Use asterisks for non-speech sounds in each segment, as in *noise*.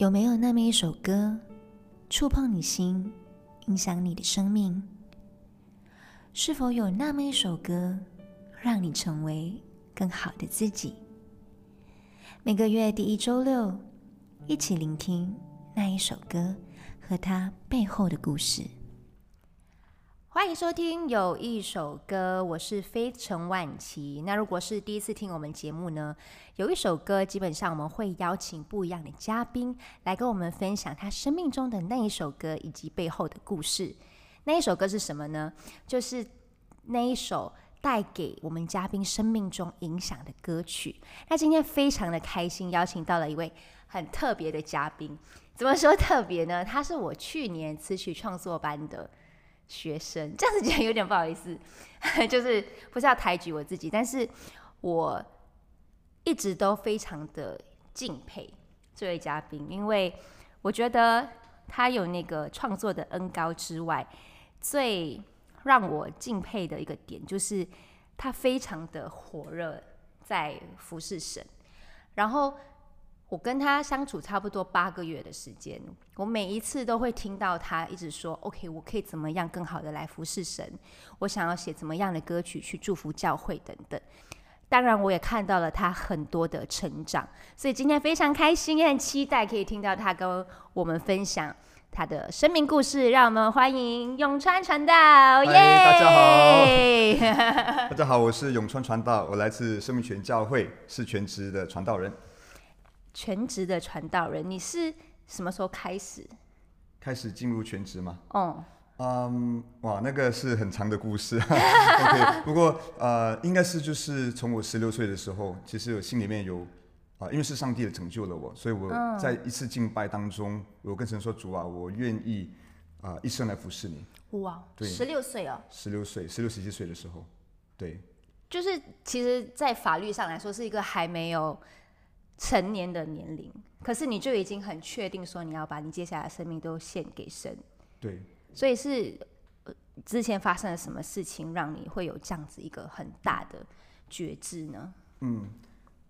有没有那么一首歌，触碰你心，影响你的生命？是否有那么一首歌，让你成为更好的自己？每个月第一周六，一起聆听那一首歌和它背后的故事。欢迎收听有一首歌，我是飞陈万琪。那如果是第一次听我们节目呢，有一首歌，基本上我们会邀请不一样的嘉宾来跟我们分享他生命中的那一首歌以及背后的故事。那一首歌是什么呢？就是那一首带给我们嘉宾生命中影响的歌曲。那今天非常的开心，邀请到了一位很特别的嘉宾。怎么说特别呢？他是我去年词曲创作班的。学生这样子讲有点不好意思，*laughs* 就是不是要抬举我自己，但是我一直都非常的敬佩这位嘉宾，因为我觉得他有那个创作的恩高之外，最让我敬佩的一个点就是他非常的火热在服侍神，然后。我跟他相处差不多八个月的时间，我每一次都会听到他一直说：“OK，我可以怎么样更好的来服侍神？我想要写怎么样的歌曲去祝福教会等等。”当然，我也看到了他很多的成长，所以今天非常开心，也很期待可以听到他跟我们分享他的生命故事。让我们欢迎永川传道！耶！大家好，*laughs* 大家好，我是永川传道，我来自生命泉教会，是全职的传道人。全职的传道人，你是什么时候开始？开始进入全职吗？哦，嗯，哇，那个是很长的故事。*laughs* OK，不过呃，应该是就是从我十六岁的时候，其实我心里面有啊，因为是上帝的拯救了我，所以我在一次敬拜当中，我跟神说：“主啊，我愿意啊，一生来服侍你。”哇，对，十六岁哦，十六岁，十六十七岁的时候，对，就是其实，在法律上来说，是一个还没有。成年的年龄，可是你就已经很确定说你要把你接下来的生命都献给神。对，所以是之前发生了什么事情让你会有这样子一个很大的觉知呢？嗯，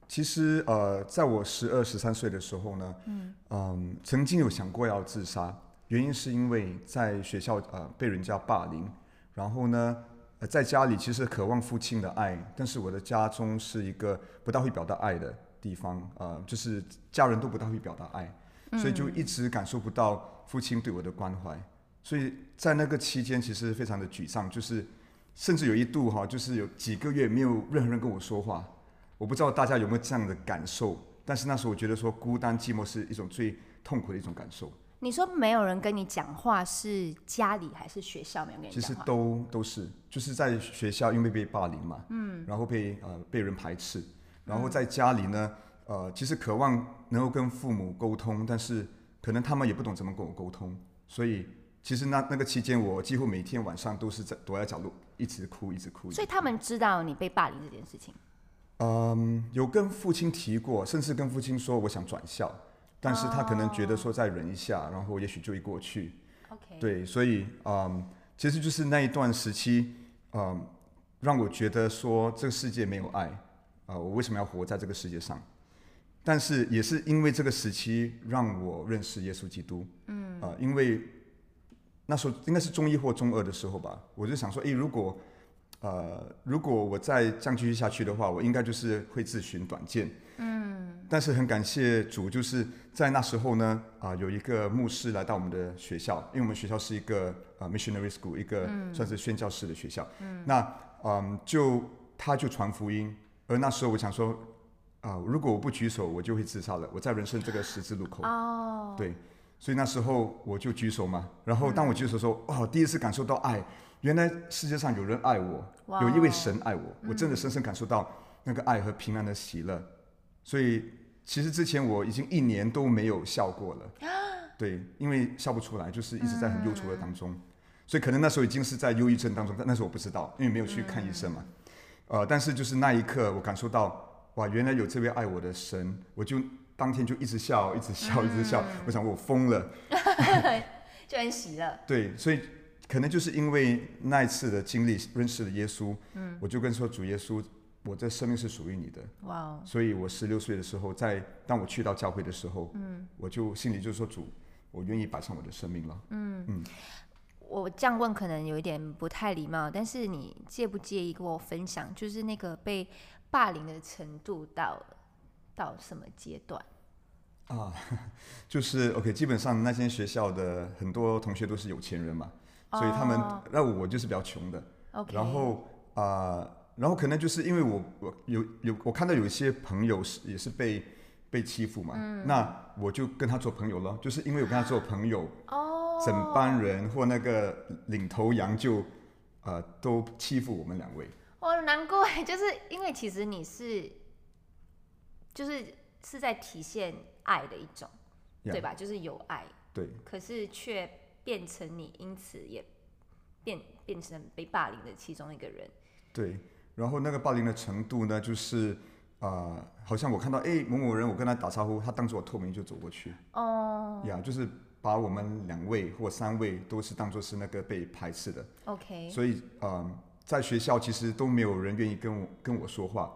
其实呃，在我十二十三岁的时候呢，嗯嗯，曾经有想过要自杀，原因是因为在学校呃被人家霸凌，然后呢，呃在家里其实渴望父亲的爱，但是我的家中是一个不大会表达爱的。地方，呃，就是家人都不大会表达爱，所以就一直感受不到父亲对我的关怀，所以在那个期间其实非常的沮丧，就是甚至有一度哈，就是有几个月没有任何人跟我说话，我不知道大家有没有这样的感受，但是那时候我觉得说孤单寂寞是一种最痛苦的一种感受。你说没有人跟你讲话，是家里还是学校没有跟你讲话？其实都都是，就是在学校因为被霸凌嘛，嗯，然后被呃被人排斥。然后在家里呢，呃，其实渴望能够跟父母沟通，但是可能他们也不懂怎么跟我沟通，所以其实那那个期间，我几乎每天晚上都是在躲在角落，一直哭，一直哭。所以他们知道你被霸凌这件事情。嗯，有跟父亲提过，甚至跟父亲说我想转校，但是他可能觉得说再忍一下，然后也许就会过去。OK。对，所以嗯，其实就是那一段时期，嗯，让我觉得说这个世界没有爱。啊，我为什么要活在这个世界上？但是也是因为这个时期让我认识耶稣基督。嗯。啊，因为那时候应该是中一或中二的时候吧，我就想说，诶，如果呃，如果我再这样继续下去的话，我应该就是会自寻短见。嗯。但是很感谢主，就是在那时候呢，啊，有一个牧师来到我们的学校，因为我们学校是一个啊 missionary school，一个算是宣教士的学校。嗯。那嗯，就他就传福音。而那时候我想说，啊，如果我不举手，我就会自杀了。我在人生这个十字路口。哦。对，所以那时候我就举手嘛。然后当我举手说，哦，第一次感受到爱，原来世界上有人爱我，有一位神爱我，我真的深深感受到那个爱和平安的喜乐。所以其实之前我已经一年都没有笑过了。*gasps* 对，因为笑不出来，就是一直在很忧愁的当中。所以可能那时候已经是在忧郁症当中，但那时候我不知道，因为没有去看医生嘛。呃，但是就是那一刻，我感受到，哇，原来有这位爱我的神，我就当天就一直笑，一直笑，一直笑。我想我疯了，*laughs* 就很喜乐。对，所以可能就是因为那一次的经历，认识了耶稣，嗯，我就跟说主耶稣，我的生命是属于你的。哇哦，所以我十六岁的时候，在当我去到教会的时候，嗯，我就心里就说主，我愿意摆上我的生命了。我这样问可能有一点不太礼貌，但是你介不介意跟我分享，就是那个被霸凌的程度到到什么阶段？啊，*laughs* 就是 OK，基本上那间学校的很多同学都是有钱人嘛，所以他们哦那我就是比较穷的。OK，然后啊、然后可能就是因为我我有有我看到有一些朋友是也是被被欺负嘛，嗯那我就跟他做朋友了，就是因为我跟他做朋友，哦，整班人或那个领头羊就呃都欺负我们两位。哦，难怪，就是因为其实你是，就是是在体现爱的一种 Yeah 对吧？就是有爱，对可是却变成你因此也变变成被霸凌的其中一个人。对，然后那个霸凌的程度呢，就是啊、呃好像我看到哎某某人，我跟他打招呼，他当着我透明就走过去，哦呀就是把我们两位或三位都是当做是那个被排斥的。，OK，所以呃，在学校其实都没有人愿意跟我跟我说话，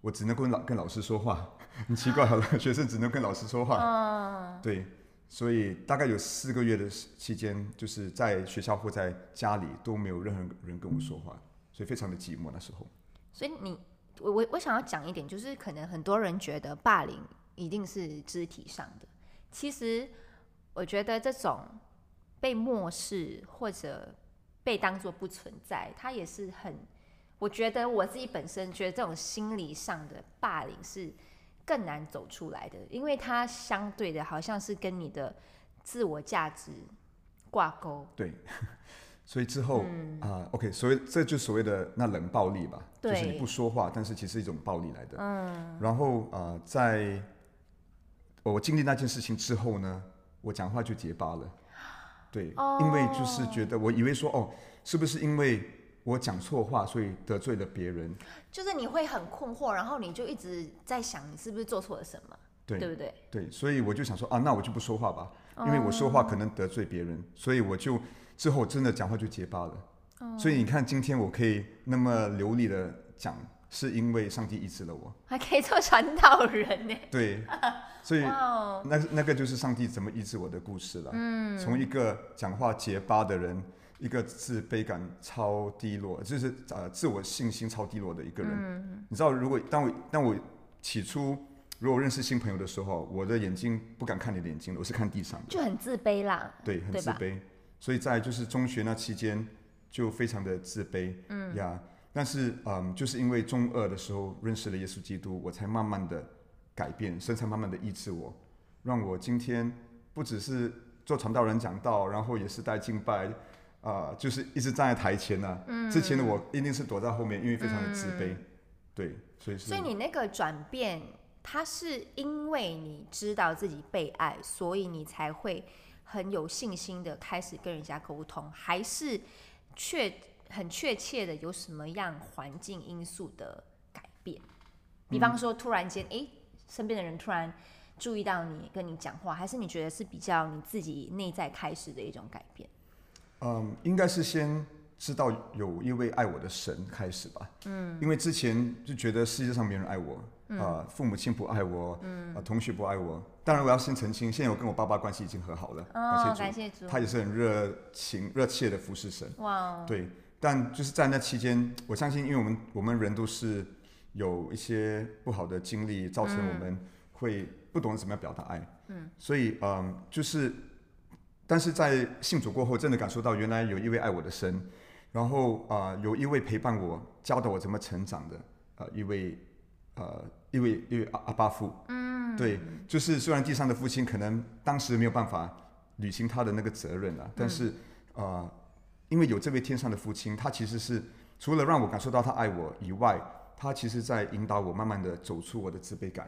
我只能跟老跟老师说话，*laughs* 很奇怪，好了，学生只能跟老师说话。嗯，对，所以大概有四个月的期间，就是在学校或在家里都没有任何人跟我说话，所以非常的寂寞那时候。所以你，我我我想要讲一点，就是可能很多人觉得霸凌一定是肢体上的，其实我觉得这种被漠视或者被当作不存在，它也是很，我觉得我自己本身觉得这种心理上的霸凌是更难走出来的，因为它相对的好像是跟你的自我价值挂钩。对，*laughs* 所以之后啊、o k 所以这就所谓的那冷暴力吧，就是你不说话，但是其实是一种暴力来的。嗯，然后啊、在我经历那件事情之后呢，我讲话就结巴了。对，因为就是觉得我以为说哦，是不是因为我讲错话，所以得罪了别人？就是你会很困惑，然后你就一直在想你是不是做错了什么，对对不对？对，所以我就想说啊，那我就不说话吧，因为我说话可能得罪别人，所以我就之后真的讲话就结巴了。所以你看，今天我可以那么流利的讲，是因为上帝医治了我。还可以做传道人呢。*laughs* 对，*laughs* 所以那那个就是上帝怎么医治我的故事了。嗯，从一个讲话结巴的人，一个自卑感超低落，就是呃自我信心超低落的一个人。嗯你知道，如果当我当我起初如果认识新朋友的时候，我的眼睛不敢看你的眼睛了，我是看地上的。就很自卑啦。对，很自卑。所以在就是中学那期间就非常的自卑，嗯呀。但是嗯，就是因为中二的时候认识了耶稣基督，我才慢慢的改变，神才慢慢的医治我，让我今天不只是做传道人讲道，然后也是带敬拜，啊、就是一直站在台前呢、嗯。之前的我一定是躲在后面，因为非常的自卑。对，所以是所以你那个转变，它是因为你知道自己被爱，所以你才会很有信心的开始跟人家沟通，还是确很确切的有什么样环境因素的改变？比方说，突然间，诶，身边的人突然注意到你，跟你讲话，还是你觉得是比较你自己内在开始的一种改变？嗯，应该是先知道有一位爱我的神开始吧。嗯，因为之前就觉得世界上没人爱我，啊、父母亲不爱我，嗯、同学不爱我。当然，我要先澄清，现在我跟我爸爸关系已经和好了，哦，感谢主主，，他也是很热情、热切的服侍神。哇哦，对，但就是在那期间，我相信，因为我们我们人都是有一些不好的经历，造成我们会不懂得怎么样表达爱。嗯，所以嗯，就是，但是在信主过后，真的感受到原来有一位爱我的神，然后啊、有一位陪伴我、教导我怎么成长的呃一位呃一位一位阿阿巴父。嗯，对，就是虽然地上的父亲可能当时没有办法履行他的那个责任了，但是啊。呃因为有这位天上的父亲，他其实是除了让我感受到他爱我以外，他其实在引导我慢慢的走出我的自卑感。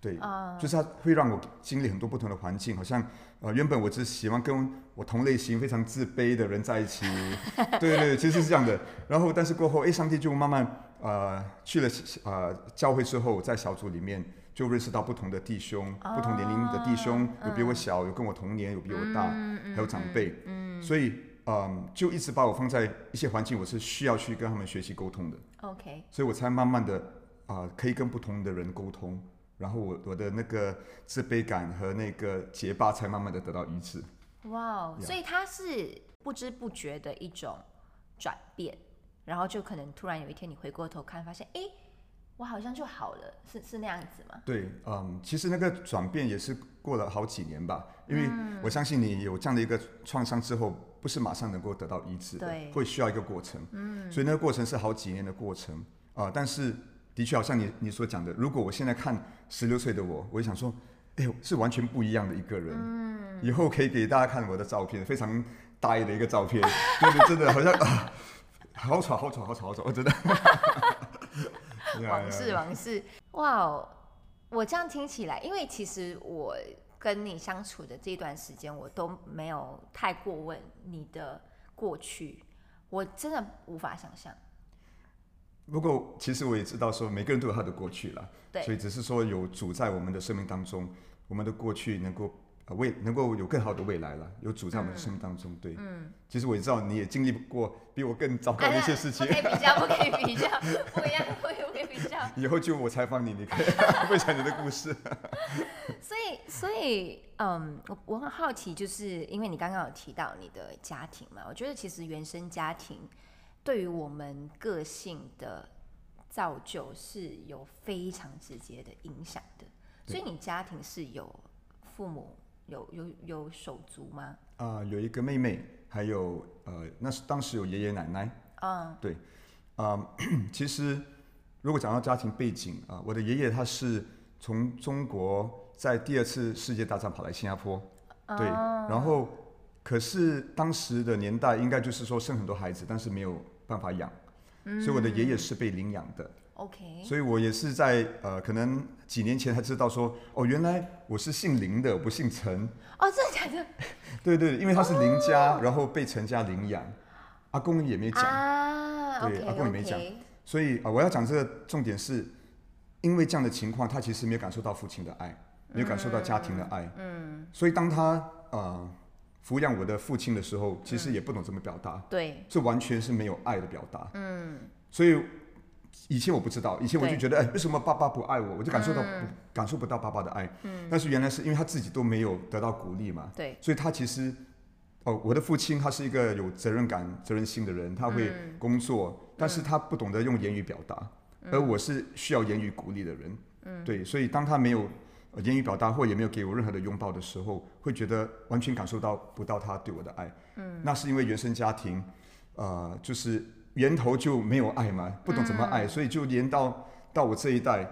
对，就是他会让我经历很多不同的环境，好像呃原本我只喜欢跟我同类型非常自卑的人在一起，*laughs* 对对对，其实是这样的。然后但是过后，哎，上帝就慢慢呃去了呃教会之后，在小组里面就认识到不同的弟兄，不同年龄的弟兄，有比我小，有跟我同年，有比我大，还有长辈，嗯。所以。嗯，就一直把我放在一些环境，我是需要去跟他们学习沟通的，，OK，所以我才慢慢的啊、可以跟不同的人沟通，然后我我的那个自卑感和那个结巴才慢慢的得到医治。哇哦，所以它是不知不觉的一种转变，然后就可能突然有一天你回过头看，发现哎，诶我好像就好了，是是那样子吗？对，嗯，其实那个转变也是过了好几年吧，因为我相信你有这样的一个创伤之后，不是马上能够得到医治的对，会需要一个过程。嗯，所以那个过程是好几年的过程啊、但是的确，好像你你所讲的，如果我现在看十六岁的我，我就想说，哎呦，是完全不一样的一个人。嗯，以后可以给大家看我的照片，非常呆的一个照片，就是真的好像 *laughs* 啊，好丑，好丑，好丑，好丑，真的。*laughs* 往事往事，哇哦！我这样听起来，因为其实我跟你相处的这段时间，我都没有太过问你的过去，我真的无法想象。不过，其实我也知道，说每个人都有他的过去了，对所以只是说有主在我们的生命当中，我们的过去能够呃未能够有更好的未来了，有主在我们的生命当中。对，嗯，其实我也知道你也经历过比我更糟糕的一些事情不，*laughs* 可以比较，不可以比较，*laughs* 不一样，不可以不可以比较。以后就我采访你，你可以 *laughs* 分享你的故事。所以，所以，嗯，我我很好奇，就是因为你刚刚有提到你的家庭嘛，我觉得其实原生家庭对于我们个性的造就是有非常直接的影响的。所以你家庭是有父母有有有手足吗？啊、有一个妹妹，还有呃，那是当时有爷爷奶奶。嗯。对，啊、*clears throat* 其实如果讲到家庭背景啊、我的爷爷他是从中国在第二次世界大战跑来新加坡，对，然后可是当时的年代应该就是说生很多孩子，但是没有办法养，所以我的爷爷是被领养的，，OK，所以我也是在呃可能几年前才知道说，哦，原来我是姓林的，不姓陈，哦，真的假的 *laughs* 对对，因为他是林家，然后被陈家领养，阿公也没讲。啊对阿公也没讲所以啊、呃我要讲这个重点是，因为这样的情况，他其实没有感受到父亲的爱，没有感受到家庭的爱。嗯。所以当他呃抚养我的父亲的时候，其实也不懂怎么表达，对，这完全是没有爱的表达。嗯。所以以前我不知道，以前我就觉得，哎，为什么爸爸不爱我？我就感受到不、感受不到爸爸的爱。嗯。但是原来是因为他自己都没有得到鼓励嘛。对，所以他其实，哦，我的父亲他是一个有责任感、责任心的人，他会工作，但是他不懂得用言语表达，而我是需要言语鼓励的人，嗯，对，所以当他没有呃言语表达或也没有给我任何的拥抱的时候，会觉得完全感受到不到他对我的爱，嗯，那是因为原生家庭，呃，就是源头就没有爱嘛，不懂怎么爱，所以就连到到我这一代，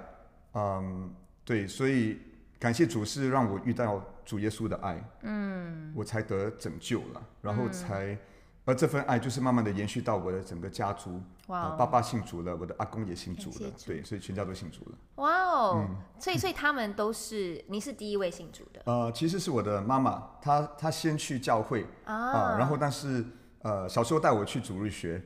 嗯，对，所以感谢主是让我遇到主耶稣的爱，嗯，我才得拯救了，然后才，而这份爱就是慢慢的延续到我的整个家族，哇哦。呃爸爸信主了，我的阿公也信主了，主。对，所以全家都信主了。哇哦，嗯。所以所以他们都是你是第一位信主的。呃，其实是我的妈妈，她她先去教会啊、啊，然后但是呃小时候带我去主日学，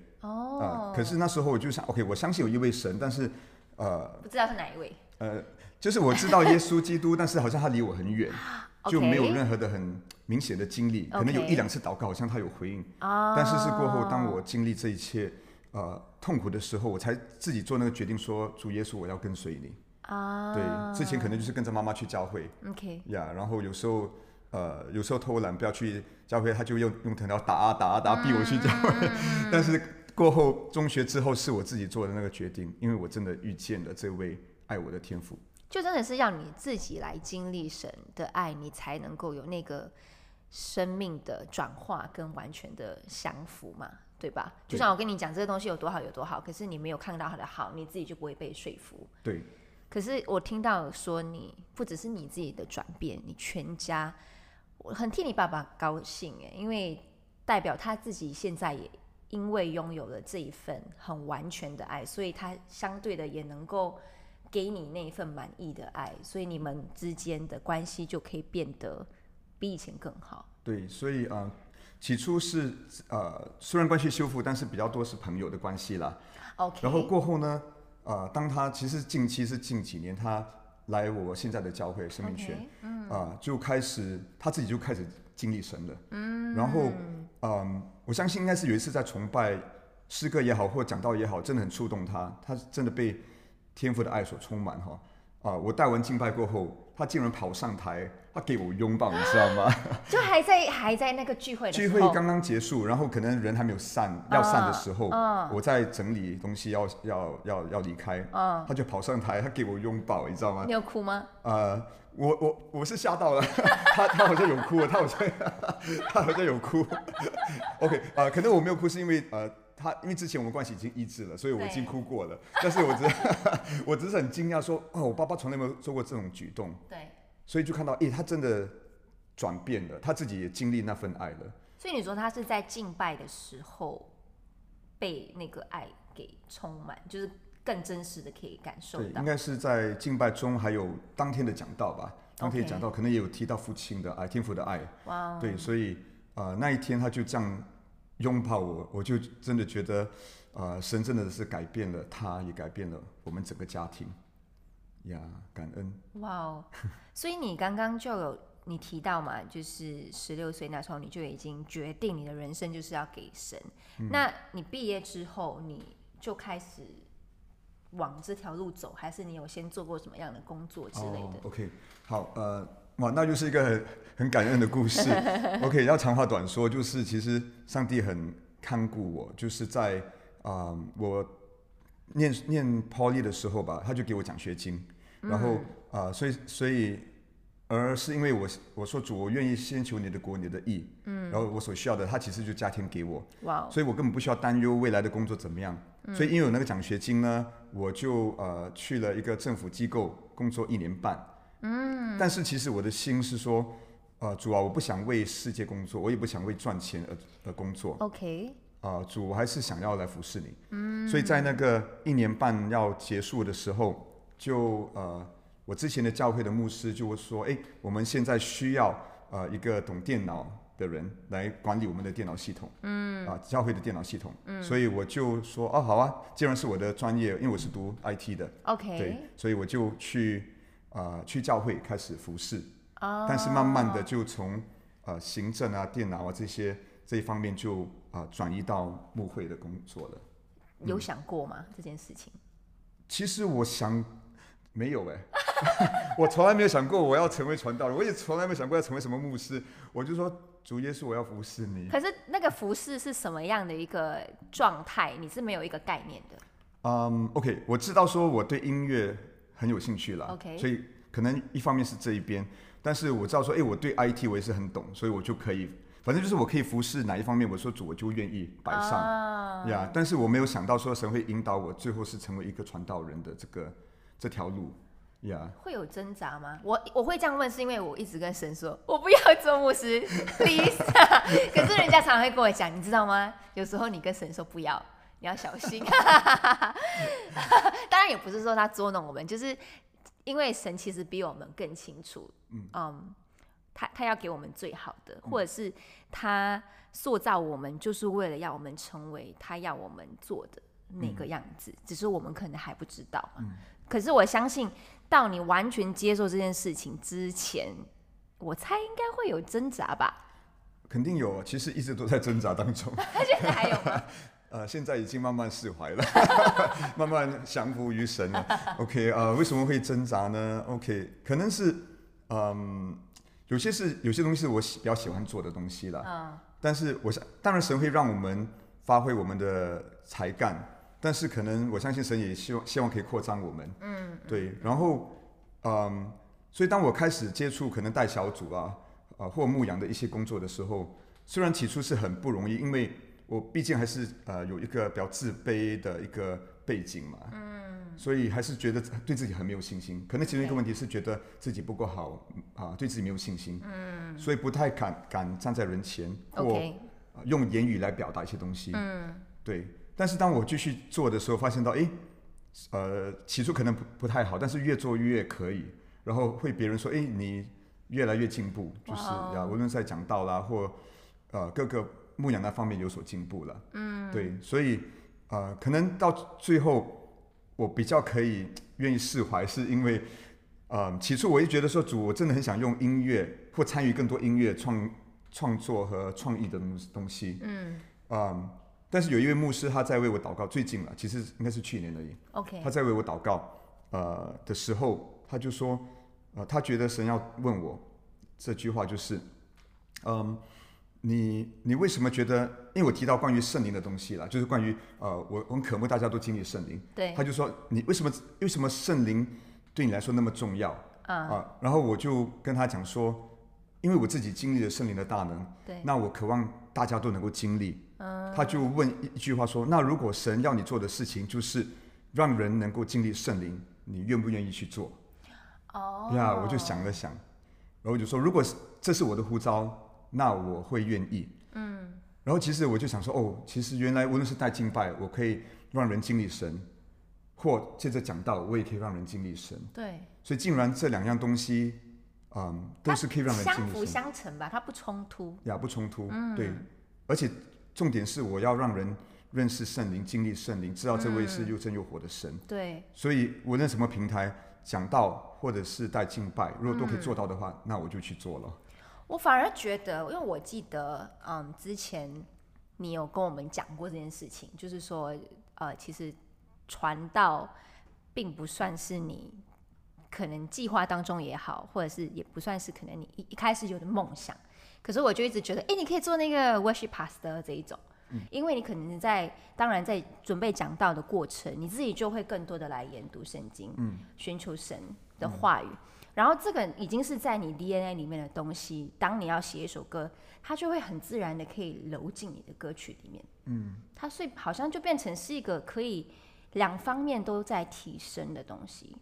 哦。呃，，可是那时候我就想，OK，我相信有一位神，但是呃不知道是哪一位。呃，就是我知道耶稣基督，但是好像他离我很远，*laughs* 就没有任何的很明显的经历，可能有一两次祷告，好像他有回应，啊。但是是过后，当我经历这一切呃痛苦的时候，我才自己做那个决定说，主耶稣，我要跟随你。啊，对，之前可能就是跟着妈妈去教会。OK 呀然后有时候呃有时候偷懒不要去教会，他就用用藤条打啊打啊打啊逼我去教会，嗯。*laughs* 但是过后中学之后是我自己做的那个决定，因为我真的遇见了这位爱我的天父。就真的是要你自己来经历神的爱，你才能够有那个生命的转化跟完全的降服嘛，对吧？就像我跟你讲这个东西有多好有多好，可是你没有看到它的好，你自己就不会被说服。对，可是我听到说你不只是你自己的转变，你全家，我很替你爸爸高兴哎，因为代表他自己现在也因为拥有了这一份很完全的爱，所以他相对的也能够给你那一份满意的爱，所以你们之间的关系就可以变得比以前更好。对，所以呃，起初是呃，虽然关系修复，但是比较多是朋友的关系啦。OK，然后过后呢，呃，当他其实近期是近几年，他来我现在的教会生命圈嗯啊、就开始他自己就开始经历神了。嗯，然后嗯、我相信应该是有一次在崇拜诗歌也好，或讲道也好，真的很触动他，他真的被天赋的爱所充满哈。啊，我带完敬拜过后，他竟然跑上台，他给我拥抱，你知道吗？*laughs* 就还在还在那个聚会的时候聚会刚刚结束，然后可能人还没有散，要散的时候，嗯我在整理东西要要要要离开，嗯他就跑上台，他给我拥抱，你知道吗你？有哭吗？呃，我我我是吓到了，他他好像有哭，他好像他好像有哭。OK，呃，可能我没有哭是因为呃。他因为之前我们关系已经医治了，所以我已经哭过了。但是我只 *laughs* 我只是很惊讶说，哦，我爸爸从来没有做过这种举动，对，所以就看到，诶，他真的转变了，他自己也经历那份爱了。所以你说他是在敬拜的时候被那个爱给充满，就是更真实的可以感受对，到应。该是在敬拜中，还有当天的讲道吧。当天讲道可能也有提到父亲的爱、天父的爱。哇哦，对，所以呃那一天他就这样拥抱我，我就真的觉得，呃，神真的是改变了他，也改变了我们整个家庭。呀，感恩。哇哦！所以你刚刚就有你提到嘛，就是十六岁那时候你就已经决定你的人生就是要给神。嗯那你毕业之后，你就开始往这条路走，还是你有先做过什么样的工作之类的？OK，好，呃，哇，那就是一个很 *laughs* 很感恩的故事。OK，要长话短说，就是其实上帝很看顾我，就是在啊、我念念 Poly 的时候吧，他就给我奖学金，然后啊、所以所以。而是因为我我说主，我愿意先求你的国、你的意，嗯，然后我所需要的，他其实就加添给我，所以我根本不需要担忧未来的工作怎么样。所以因为有那个奖学金呢，我就呃去了一个政府机构工作一年半。嗯，但是其实我的心是说，呃，主啊，我不想为世界工作，我也不想为赚钱而而工作。OK，啊、主，我还是想要来服侍你。嗯，所以在那个一年半要结束的时候，就呃，我之前的教会的牧师就会说，哎，我们现在需要呃一个懂电脑的人来管理我们的电脑系统。嗯，啊、教会的电脑系统。嗯，所以我就说，哦，好啊，既然是我的专业，因为我是读 IT 的，OK，对，所以我就去呃去教会开始服侍。哦但是慢慢的就从呃行政啊、电脑啊这些这一方面就啊、呃转移到牧会的工作了。有想过吗、这件事情？其实我想没有哎，*laughs* 我从来没有想过我要成为传道人，我也从来没有想过要成为什么牧师。我就说主耶稣，我要服侍你。可是那个服侍是什么样的一个状态？你是没有一个概念的。嗯、o k 我知道说我对音乐很有兴趣了 OK 所以可能一方面是这一边，但是我知道说，哎，我对 IT 我也是很懂，所以我就可以，反正就是我可以服侍哪一方面，我说主我就愿意摆上。啊呀但是我没有想到说神会引导我，最后是成为一个传道人的这个这条路，呀、会有挣扎吗？我我会这样问，是因为我一直跟神说，*laughs* 我不要做牧师，please *laughs* 可是人家常常会跟我讲，你知道吗？有时候你跟神说不要，你要小心。*laughs* 当然也不是说他捉弄我们，就是因为神其实比我们更清楚，嗯他他要给我们最好的，或者是他塑造我们，就是为了要我们成为他要我们做的那个样子，只是我们可能还不知道嗯。可是我相信，到你完全接受这件事情之前，我猜应该会有挣扎吧？肯定有，其实一直都在挣扎当中。*laughs* 现在还有吗？*laughs* 呃，现在已经慢慢释怀了，*laughs* 慢慢降服于神了。OK，呃，为什么会挣扎呢？OK，可能是，嗯，有些是有些东西是我喜比较喜欢做的东西了。嗯，但是我想，当然神会让我们发挥我们的才干，但是可能我相信神也希望希望可以扩张我们。嗯，对。然后，嗯，所以当我开始接触可能带小组啊，啊或牧羊的一些工作的时候，虽然起初是很不容易，因为我毕竟还是呃有一个比较自卑的一个背景嘛。嗯。所以还是觉得对自己很没有信心，可能其中一个问题是觉得自己不够好啊，对自己没有信心，嗯，所以不太敢敢站在人前或用言语来表达一些东西。嗯，对。但是当我继续做的时候，发现到，诶，呃，起初可能不不太好，但是越做越可以，然后会别人说，诶，你越来越进步，就是呀，无论是在讲道啦，或呃各个牧养那方面有所进步了。嗯，对，所以呃，可能到最后，我比较可以愿意释怀，是因为。呃，起初我就觉得说，主，我真的很想用音乐或参与更多音乐创创作和创意的东东西。嗯嗯，但是有一位牧师他在为我祷告，最近了，其实应该是去年而已。，OK，他在为我祷告，呃的时候，他就说，呃，他觉得神要问我这句话就是，嗯，你你为什么觉得？因为我提到关于圣灵的东西了，就是关于呃，我我很渴慕大家都经历圣灵。对他就说你为什么为什么圣灵对你来说那么重要啊、然后我就跟他讲说，因为我自己经历了圣灵的大能，对那我渴望大家都能够经历。他就问一一句话说，那如果神要你做的事情就是让人能够经历圣灵，你愿不愿意去做？哦呀我就想了想，然后我就说，如果这是我的呼召，那我会愿意。嗯，然后其实我就想说，哦，其实原来无论是带敬拜，我可以让人经历神，或接着讲道，我也可以让人经历神。对，所以竟然这两样东西，嗯，都是可以让人相辅相成吧，它不冲突。呀，不冲突。对，而且重点是我要让人认识圣灵，经历圣灵，知道这位是又真又活的神。对，所以无论什么平台讲道，或者是带敬拜，如果都可以做到的话，那我就去做了。我反而觉得，因为我记得，嗯，之前你有跟我们讲过这件事情，就是说，呃，其实传道并不算是你可能计划当中也好，或者是也不算是可能你一一开始有的梦想。可是我就一直觉得，哎、你可以做那个 worship pastor 这一种，嗯因为你可能在当然在准备讲道的过程，你自己就会更多的来研读圣经，嗯，寻求神的话语。然后这个已经是在你 DNA 里面的东西，当你要写一首歌，它就会很自然的可以揉进你的歌曲里面。嗯，它所以好像就变成是一个可以两方面都在提升的东西。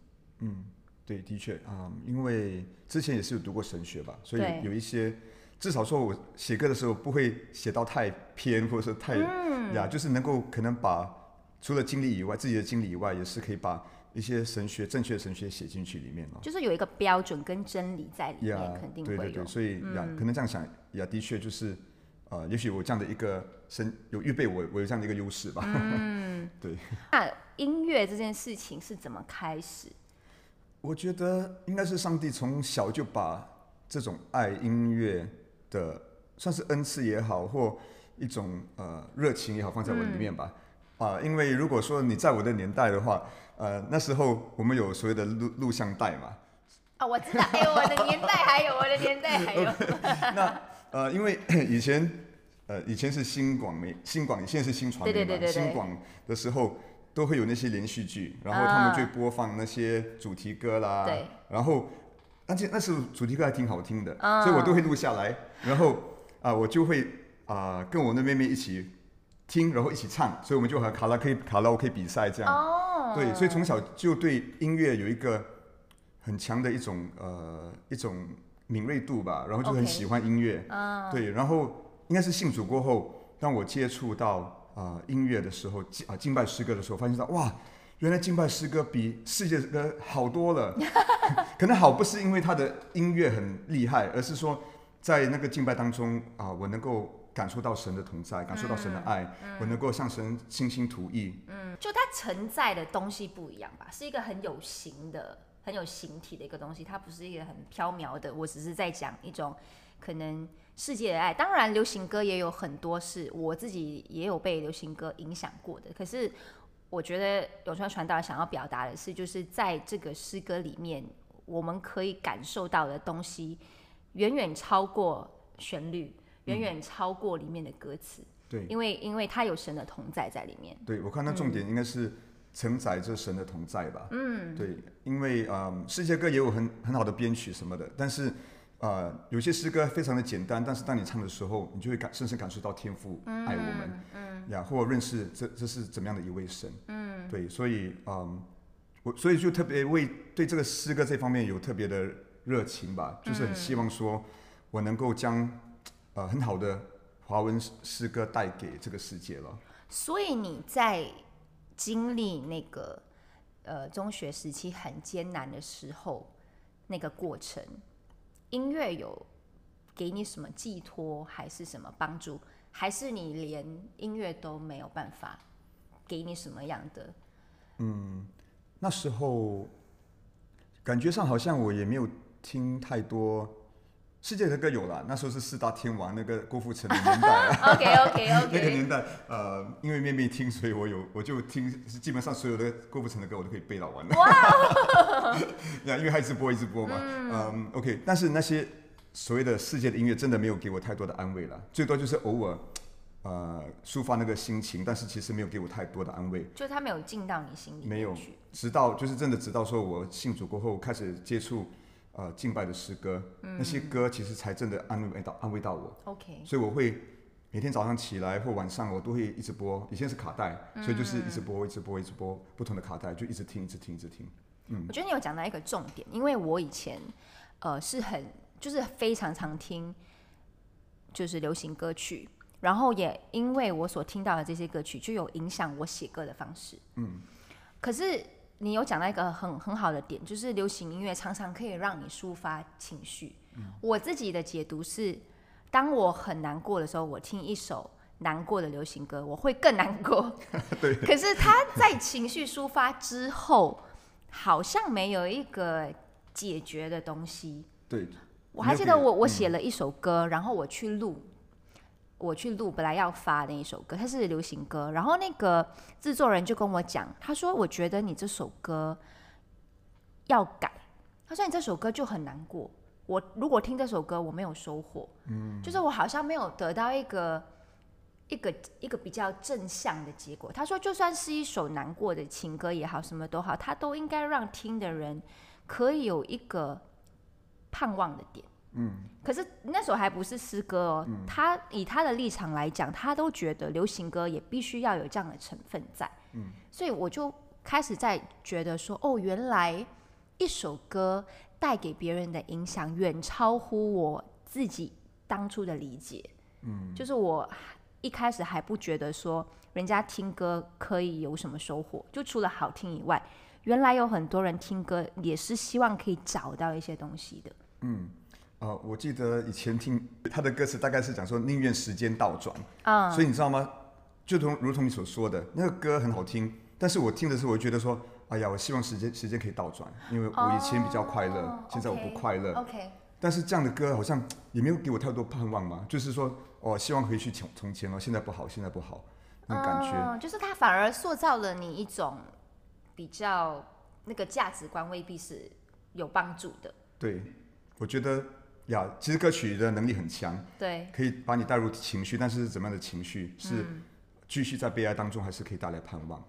对，的确啊、因为之前也是有读过神学吧，所以有一些，至少说我写歌的时候不会写到太偏，或者是太、嗯呀，就是能够可能把除了经历以外，自己的经历以外，也是可以把一些神学正确的神学写进去里面了。就是有一个标准跟真理在里面，呀肯定会有。嗯对对对，所以呀，可能这样想呀，的确就是，呃，也许我这样的一个神有预备我，我有这样的一个优势吧。嗯 *laughs* 对，*laughs* 那音乐这件事情是怎么开始？我觉得应该是上帝从小就把这种爱音乐的，算是恩赐也好，或一种呃热情也好，放在我里面吧。啊、因为如果说你在我的年代的话，呃，那时候我们有所谓的录录像带嘛，啊，我知道，哎呦，我的年代还有，我的年代还有。*laughs* 那呃，因为以前呃以前是新广媒新广，现在是新传媒嘛，对对对对对新广的时候都会有那些连续剧，然后他们就会播放那些主题歌啦，对。然后而且那时候主题歌还挺好听的，啊。所以我都会录下来，然后啊、我就会啊、跟我的妹妹一起听，然后一起唱，所以我们就和卡拉 OK 卡拉 OK 比赛这样。哦，对，所以从小就对音乐有一个很强的一种呃一种敏锐度吧，然后就很喜欢音乐。对，然后应该是信主过后，当我接触到啊、呃音乐的时候，敬啊敬拜诗歌的时候，发现到哇，原来敬拜诗歌比世界歌好多了。*laughs* 可能好不是因为它的音乐很厉害，而是说在那个敬拜当中啊、我能够感受到神的同在，感受到神的爱，我能够向神倾心吐意。嗯就它承载的东西不一样吧，是一个很有形的、很有形体的一个东西，它不是一个很飘渺的。我只是在讲一种可能世界的爱。当然，流行歌也有很多是我自己也有被流行歌影响过的。可是，我觉得永川传道想要表达的是，就是在这个诗歌里面，我们可以感受到的东西，远远超过旋律，远远超过里面的歌词。对，因为因为它有神的同在在里面。对，我看那重点应该是承载着神的同在吧。嗯，对，因为嗯，世界歌也有很很好的编曲什么的，但是呃，有些诗歌非常的简单，但是当你唱的时候，你就会感深深感受到天父爱我们，嗯，呀，或认识这这是怎么样的一位神。嗯，对，所以嗯，我所以就特别为对这个诗歌这方面有特别的热情吧，就是很希望说我能够将呃很好的华文诗歌带给这个世界了。所以你在经历那个呃中学时期很艰难的时候，那个过程，音乐有给你什么寄托，还是什么帮助？还是你连音乐都没有办法给你什么样的？嗯那时候感觉上好像我也没有听太多世界的歌有了，那时候是四大天王那个郭富城的年代啊。*laughs* OK OK *laughs* 那个 OK，年代，呃，因为面面听，所以我有我就听，基本上所有的郭富城的歌我都可以背到完了。哇！*laughs* 呀，因为他一直播一直播嘛，嗯 o k 但是那些所谓的世界的音乐真的没有给我太多的安慰了，最多就是偶尔，呃，抒发那个心情，但是其实没有给我太多的安慰。就他没有进到你心里没有。直到就是真的直到说我信主过后，开始接触呃敬拜的诗歌，那些歌其实才真的安慰到安慰到我。OK，所以我会每天早上起来或晚上，我都会一直播。以前是卡带，所以就是一直播、一直播、一直播不同的卡带，就一直听、一直听、一直听。嗯我觉得你有讲到一个重点，因为我以前呃是很就是非常常听就是流行歌曲，然后也因为我所听到的这些歌曲，就有影响我写歌的方式。嗯，可是你有讲到一个很很好的点，就是流行音乐常常可以让你抒发情绪。我自己的解读是，当我很难过的时候，我听一首难过的流行歌，我会更难过。*laughs* 对。可是他在情绪抒发之后，好像没有一个解决的东西。对，我还记得我我嗯写了一首歌，然后我去录，我去录本来要发的那一首歌，它是流行歌，然后那个制作人就跟我讲，他说我觉得你这首歌要改，他说你这首歌就很难过，我如果听这首歌我没有收获，嗯，就是我好像没有得到一个。一个一个比较正向的结果。他说，就算是一首难过的情歌也好，什么都好，他都应该让听的人可以有一个盼望的点。嗯，可是那首还不是诗歌哦，他以他的立场来讲，他都觉得流行歌也必须要有这样的成分在。嗯，所以我就开始在觉得说，哦，原来一首歌带给别人的影响远超乎我自己当初的理解。嗯，就是我一开始还不觉得说人家听歌可以有什么收获，就除了好听以外，原来有很多人听歌也是希望可以找到一些东西的。呃，我记得以前听他的歌词，大概是讲说宁愿时间倒转，嗯，所以你知道吗？就同如同你所说的，那个歌很好听，但是我听的时候，我觉得说，哎呀，我希望时间时间可以倒转，因为我以前比较快乐，哦现在我不快乐。OK，但是这样的歌好像也没有给我太多盼望嘛，就是说，哦，希望回去从从前哦，现在不好，现在不好，那种感觉。嗯，就是他反而塑造了你一种比较那个价值观，未必是有帮助的。对，我觉得呀，其实歌曲的能力很强，对，可以把你带入情绪，但是怎么样的情绪是嗯继续在悲哀当中，还是可以带来盼望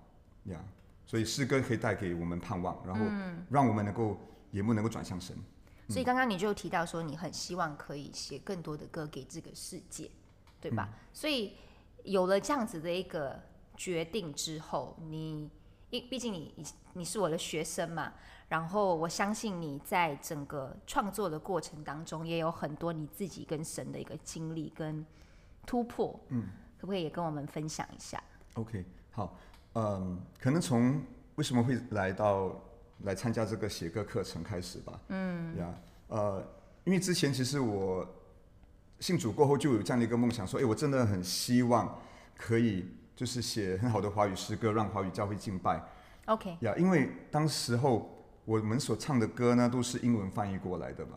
呀？所以诗歌可以带给我们盼望，然后嗯让我们能够眼目能够转向神。所以刚刚你就提到说，你很希望可以写更多的歌给这个世界，对吧？所以有了这样子的一个决定之后，你因毕竟你你你是我的学生嘛，然后我相信你在整个创作的过程当中，也有很多你自己跟神的一个经历跟突破，嗯，可不可以也跟我们分享一下？OK，好，嗯，可能从为什么会来到来参加这个写歌课程开始吧。嗯，呀，呃，因为之前其实我信主过后就有这样的一个梦想，说，哎，我真的很希望可以就是写很好的华语诗歌，让华语教会敬拜。OK，呀，因为当时候我们所唱的歌呢，都是英文翻译过来的嘛，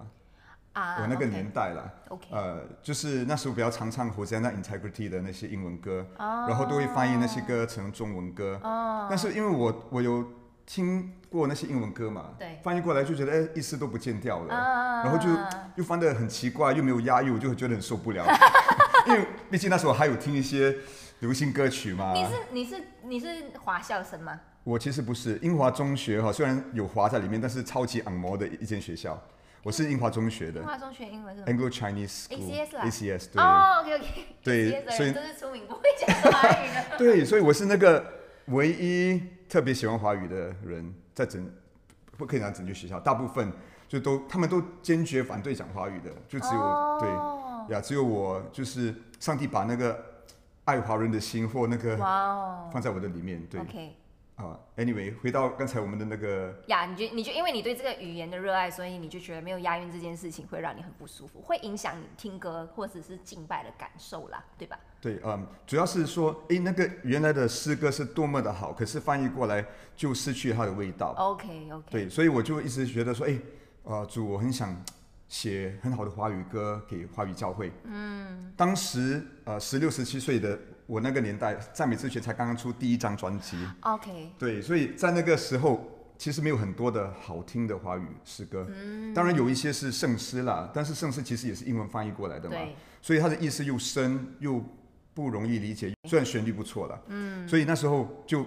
啊，我那个年代啦。OK，呃，就是那时候比较常唱《Hosanna Integrity》的那些英文歌，哦然后都会翻译那些歌成中文歌。哦但是因为我我有听过那些英文歌嘛，对。翻译过来就觉得哎意思都不见掉了，啊。然后就又翻得很奇怪，又没有押韵，我就觉得很受不了。*laughs* 因为毕竟那时候还有听一些流行歌曲嘛。你是你是你是华校生吗？我其实不是英华中学哈，虽然有华在里面，但是超级昂摩的一间学校。我是英华中学的英华中学英文是？Anglo Chinese School ACS 啦 ACS 对。哦，OK OK，对所以真是出名不会讲华语的。*laughs* 对，所以我是那个唯一特别喜欢华语的人，在整不可以讲整间学校，大部分就都他们都坚决反对讲华语的，就只有、哦对呀，只有我就是上帝把那个爱华人的心或那个哇哦放在我的里面，对，OK 啊。Anyway，回到刚才我们的那个呀，你就你就因为你对这个语言的热爱，所以你就觉得没有押韵这件事情会让你很不舒服，会影响你听歌或者是敬拜的感受啦，对吧？对，嗯，主要是说，诶，那个原来的诗歌是多么的好，可是翻译过来就失去它的味道。OK OK，对，所以我就一直觉得说，哎，呃，主，我很想写很好的华语歌给华语教会。嗯，当时呃十六十七岁的我那个年代，赞美之泉才刚刚出第一张专辑。OK，对，所以在那个时候，其实没有很多的好听的华语诗歌。嗯，当然有一些是圣诗啦，但是圣诗其实也是英文翻译过来的嘛，对，所以它的意思又深又不容易理解，虽然旋律不错了。嗯，所以那时候就。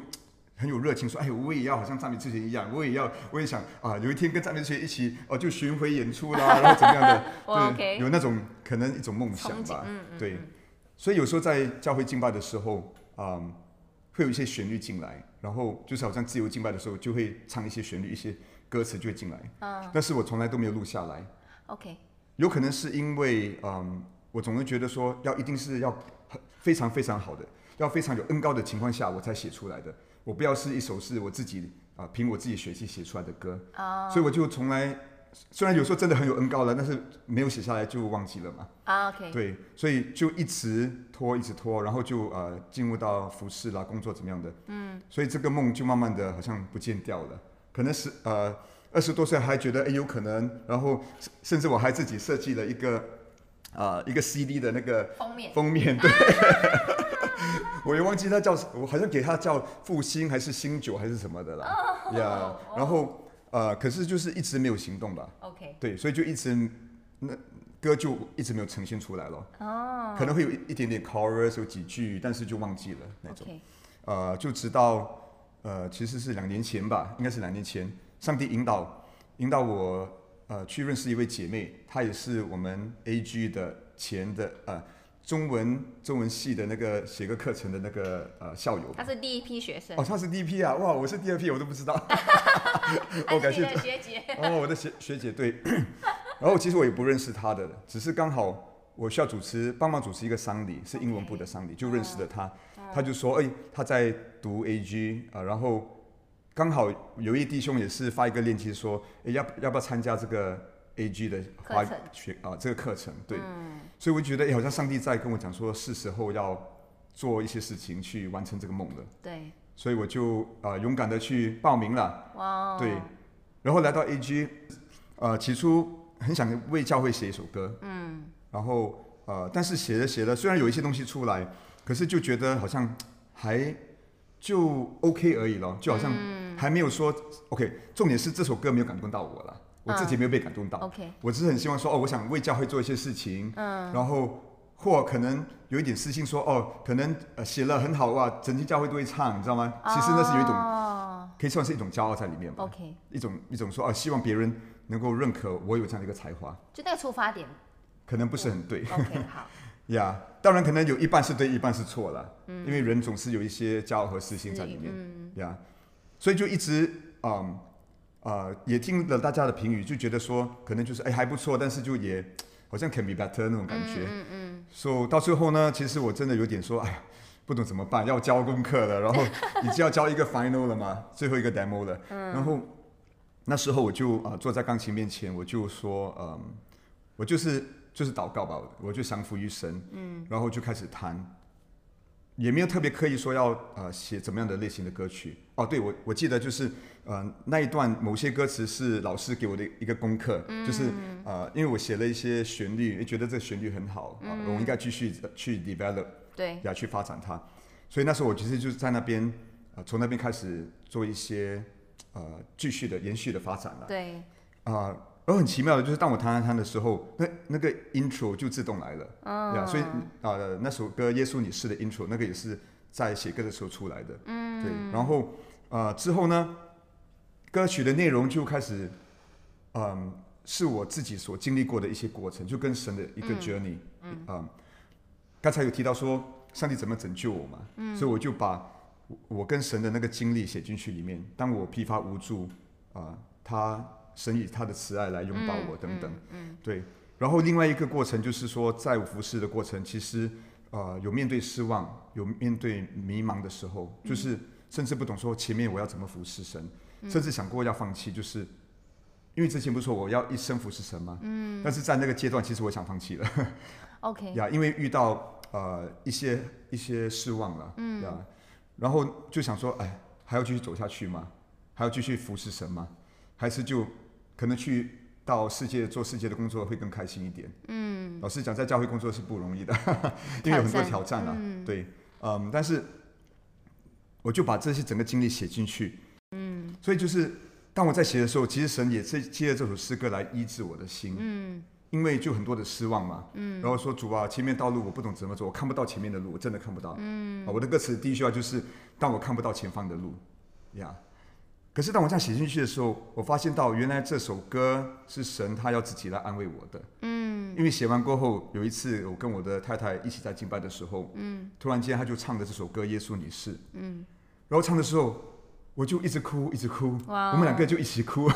很有热情，说：“哎，我也要好像赞美之前一样，我也要，我也想啊，有一天跟赞美之前一起哦，就巡回演出啦，*laughs* 然后怎么样的，哇对有那种可能一种梦想吧，嗯嗯对。所以有时候在教会敬拜的时候，嗯，会有一些旋律进来，然后就是好像自由敬拜的时候，就会唱一些旋律，一些歌词就会进来。嗯但是我从来都没有录下来，，OK，有可能是因为，嗯，我总是觉得说，要一定是要很非常非常好的，要非常有恩高的情况下，我才写出来的。我不要是一首是我自己啊、凭我自己血气写出来的歌，啊所以我就从来，虽然有时候真的很有恩高了，但是没有写下来就忘记了嘛。啊，OK，对，所以就一直拖，一直拖，然后就呃进入到服饰啦、工作怎么样的，嗯，所以这个梦就慢慢的好像不见掉了。可能是呃二十多岁还觉得哎有可能，然后甚甚至我还自己设计了一个呃一个 CD 的那个封面。封面，对，*laughs* *laughs* 我也忘记他叫，我好像给他叫复兴还是新酒还是什么的啦，呀、然后呃可是就是一直没有行动吧。，OK，对，所以就一直那歌就一直没有呈现出来了。哦可能会有一一点点 chorus 有几句，但是就忘记了那种。呃，就直到呃，其实是两年前吧，应该是两年前，上帝引导引导我呃去认识一位姐妹，她也是我们 AG 的前的呃中文中文系的那个写个课程的那个呃校友。他是第一批学生哦，，他是第一批啊！哇，我是第二批，我都不知道。他哦，感谢学姐，*laughs* 哦，我的学学姐对，*clears throat* 然后其实我也不认识他的，只是刚好我需要主持帮忙主持一个丧礼，是英文部的丧礼，就认识了他。他就说，哎，他在读 AG 啊、然后刚好有一弟兄也是发一个链接说，哎，要要不要参加这个 AG 的华语课程学啊、这个课程？对，所以我觉得，哎，好像上帝在跟我讲说，是时候要做一些事情去完成这个梦了。对，所以我就呃勇敢的去报名了。哇，对，然后来到 AG，呃，起初很想为教会写一首歌，嗯，然后呃，但是写着写着，虽然有一些东西出来，可是就觉得好像还就 OK 而已了，就好像还没有说、OK。重点是这首歌没有感动到我了，我自己没有被感动到，OK，我只是很希望说哦，我想为教会做一些事情，嗯，然后。或可能有一点私心说哦，可能呃写了很好哇，整间教会都会唱，你知道吗？其实那是有一种哦可以算是一种骄傲在里面吧。，OK，一种一种说啊，希望别人能够认可我有这样的一个才华，就那个出发点可能不是很对，OK，*laughs* 好，呀。当然，可能有一半是对，一半是错了，因为人总是有一些骄傲和私心在里面嗯，呀。所以就一直嗯呃也听了大家的评语，就觉得说可能就是哎还不错，但是就也好像 can be better 那种感觉。嗯嗯所以到最后呢，其实我真的有点说，哎呀，不懂怎么办，要交功课了，然后已经要交一个 *laughs* final 了嘛，最后一个 demo 了，嗯。然后那时候我就啊、呃坐在钢琴面前，我就说，嗯，我就是就是祷告吧，我就降服于神，嗯，然后就开始弹，也没有特别刻意说要呃写怎么样的类型的歌曲。哦，对我我记得就是呃那一段某些歌词是老师给我的一个功课，就是呃因为我写了一些旋律，也觉得这旋律很好啊、我应该继续去 develop 对，呀去发展它。所以那时候我其实就是在那边呃从那边开始做一些呃继续的延续的发展了。对，啊、而很奇妙的就是，当我弹弹弹的时候，那那个 intro 就自动来了，嗯呀，所以啊、那首歌《耶稣你是》的 intro 那个也是在写歌的时候出来的，嗯，对，然后呃之后呢，歌曲的内容就开始，嗯，是我自己所经历过的一些过程，就跟神的一个 journey，嗯，刚才有提到说上帝怎么拯救我嘛，所以我就把我我跟神的那个经历写进去里面。当我疲乏无助，啊、他神以他的慈爱来拥抱我等等，嗯对。然后另外一个过程就是说，在我服侍的过程，其实呃有面对失望，有面对迷茫的时候，就是甚至不懂说前面我要怎么服侍神，甚至想过要放弃，就是因为之前不是说我要一生服侍神吗？嗯。但是在那个阶段，其实我想放弃了。*laughs* OK，呀，因为遇到呃一些一些失望了，嗯呀，然后就想说，哎，还要继续走下去吗？还要继续服侍神吗？还是就可能去到世界做世界的工作会更开心一点。嗯，老实讲，在教会工作是不容易的，*laughs* 因为有很多挑战啊。对，嗯，但是我就把这些整个经历写进去。嗯，所以就是当我在写的时候，其实神也是借着这首诗歌来医治我的心。嗯。因为就很多的失望嘛，嗯，然后说主啊，前面道路我不懂怎么走，我看不到前面的路，我真的看不到，嗯，啊，我的歌词第一句话就是，当我看不到前方的路，呀，可是当我这样写进去的时候，我发现到原来这首歌是神他要自己来安慰我的，嗯，因为写完过后，有一次我跟我的太太一起在敬拜的时候，嗯，突然间他就唱的这首歌《耶稣你是》，嗯，然后唱的时候我就一直哭，一直哭，我们两个就一起哭，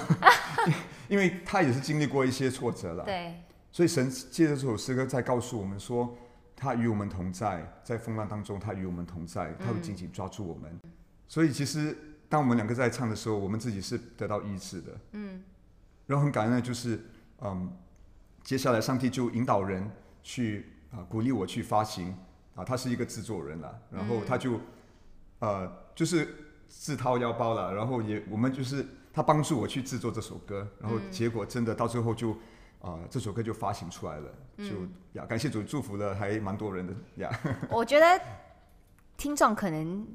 *laughs* 因为他也是经历过一些挫折了，对。所以神借着这首诗歌在告诉我们说，他与我们同在，在风浪当中，他与我们同在，他会紧紧抓住我们。所以其实当我们两个在唱的时候，我们自己是得到医治的。嗯。然后很感恩的就是，嗯，接下来上帝就引导人去啊鼓励我去发行啊，他是一个制作人了，然后他就呃就是自掏腰包了，然后也我们就是他帮助我去制作这首歌，然后结果真的到最后就。啊，这首歌就发行出来了，就呀，感谢主祝福了，还蛮多人的呀。我觉得听众可能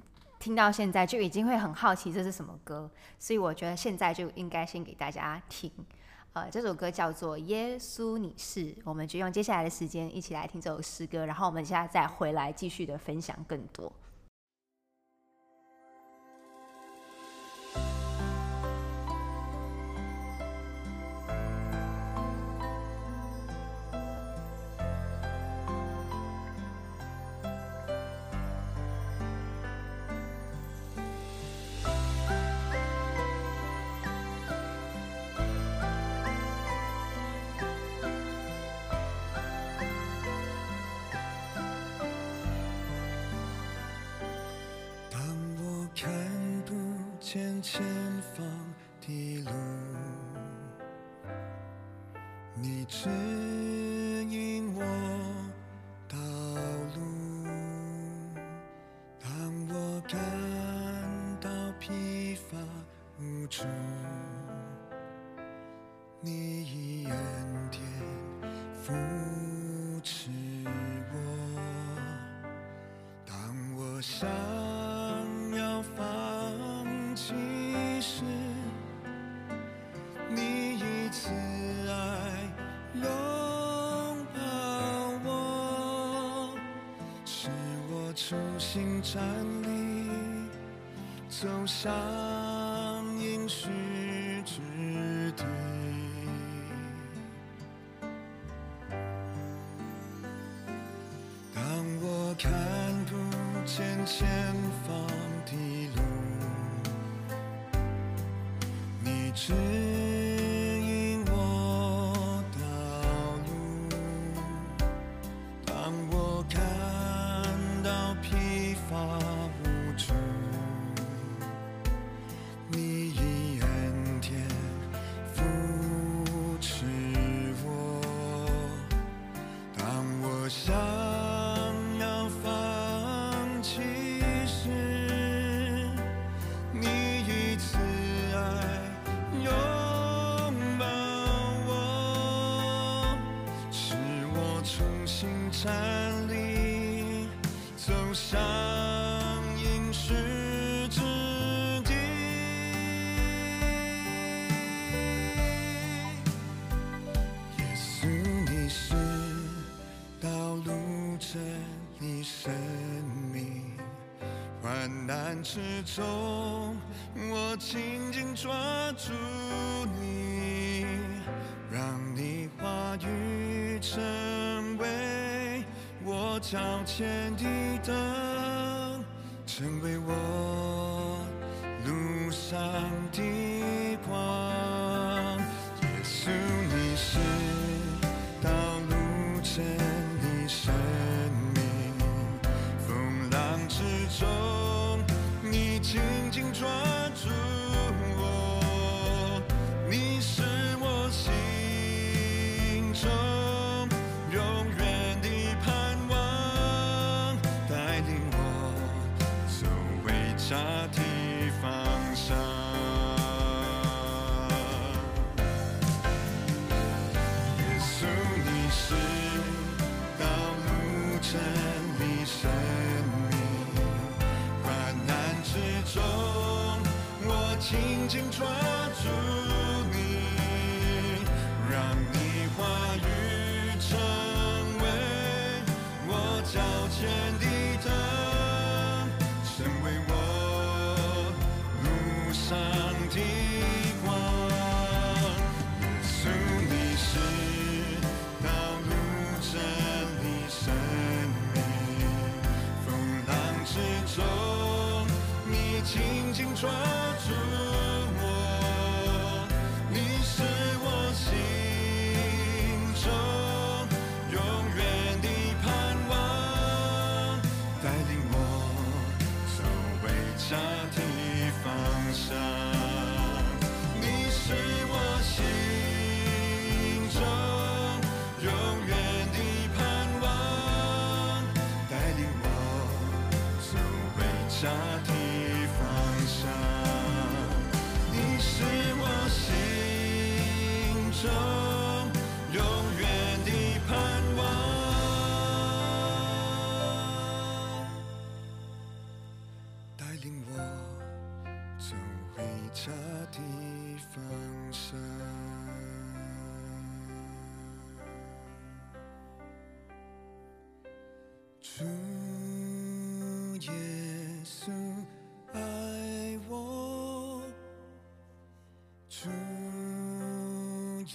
听到现在就已经会很好奇这是什么歌，所以我觉得现在就应该先给大家听。呃，这首歌叫做《耶稣你是》，我们就用接下来的时间一起来听这首诗歌，然后我们现在再回来继续的分享更多。前方的路，你知。请站立，走上应世之地。耶稣，你是道路、真理、生命，患难之中我紧紧抓住。向前的灯，成为我路上的光。耶稣，你是道路真理生命，风浪之中。你紧紧抓住紧抓住你，让你话语成为我脚前的灯，成为我路上的光。耶稣，你是道路、真理、生命，风浪之中，你紧紧抓回家的方向。你是我心中永远的盼望，带领我走回家的方向。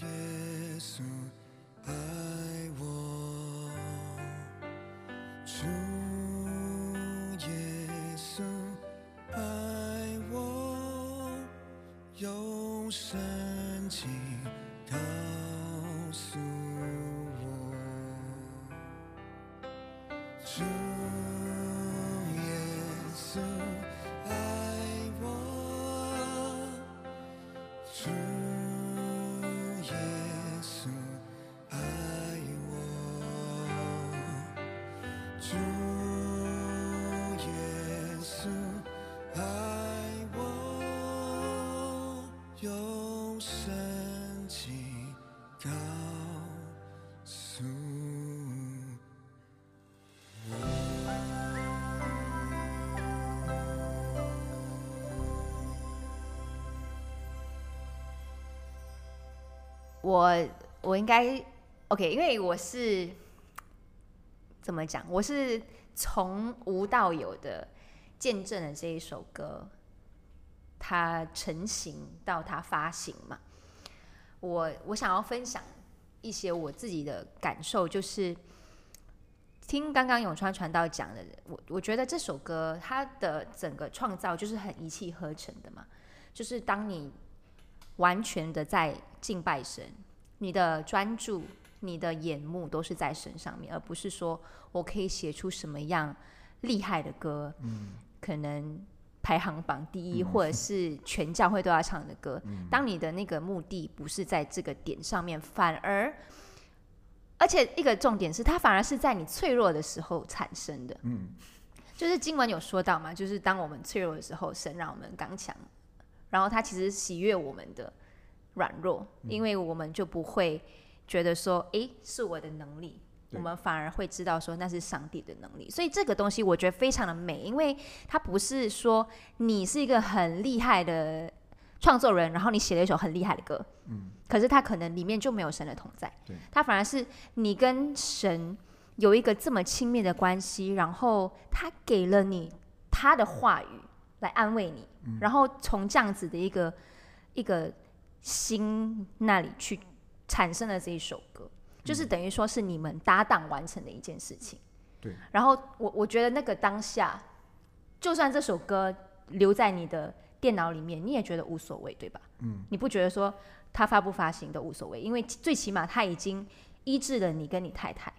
耶稣爱我，主耶稣爱我，用圣经告诉我。主耶稣我我应该 OK，因为我是怎么讲？我是从无到有的见证了这一首歌，它成型到它发行嘛。我我想要分享一些我自己的感受，就是听刚刚永川传道讲的，我我觉得这首歌它的整个创造就是很一气呵成的嘛，就是当你完全的在敬拜神，你的专注、你的眼目都是在神上面，而不是说我可以写出什么样厉害的歌，嗯，可能排行榜第一，或者是全教会都要唱的歌。当你的那个目的不是在这个点上面，反而，而且一个重点是，它反而是在你脆弱的时候产生的。嗯，就是经文有说到嘛，就是当我们脆弱的时候，神让我们刚强，然后他其实喜悦我们的软弱，因为我们就不会觉得说，诶，是我的能力，我们反而会知道说那是上帝的能力。所以这个东西我觉得非常的美，因为它不是说你是一个很厉害的创作人，然后你写了一首很厉害的歌，嗯，可是它可能里面就没有神的同在对，它反而是你跟神有一个这么亲密的关系，然后他给了你他的话语来安慰你，然后从这样子的一个一个心那里去产生了这一首歌，就是等于说是你们搭档完成的一件事情。对，然后我我觉得那个当下，就算这首歌留在你的电脑里面，你也觉得无所谓，对吧？嗯，你不觉得说它发不发行都无所谓，因为最起码它已经医治了你跟你太太。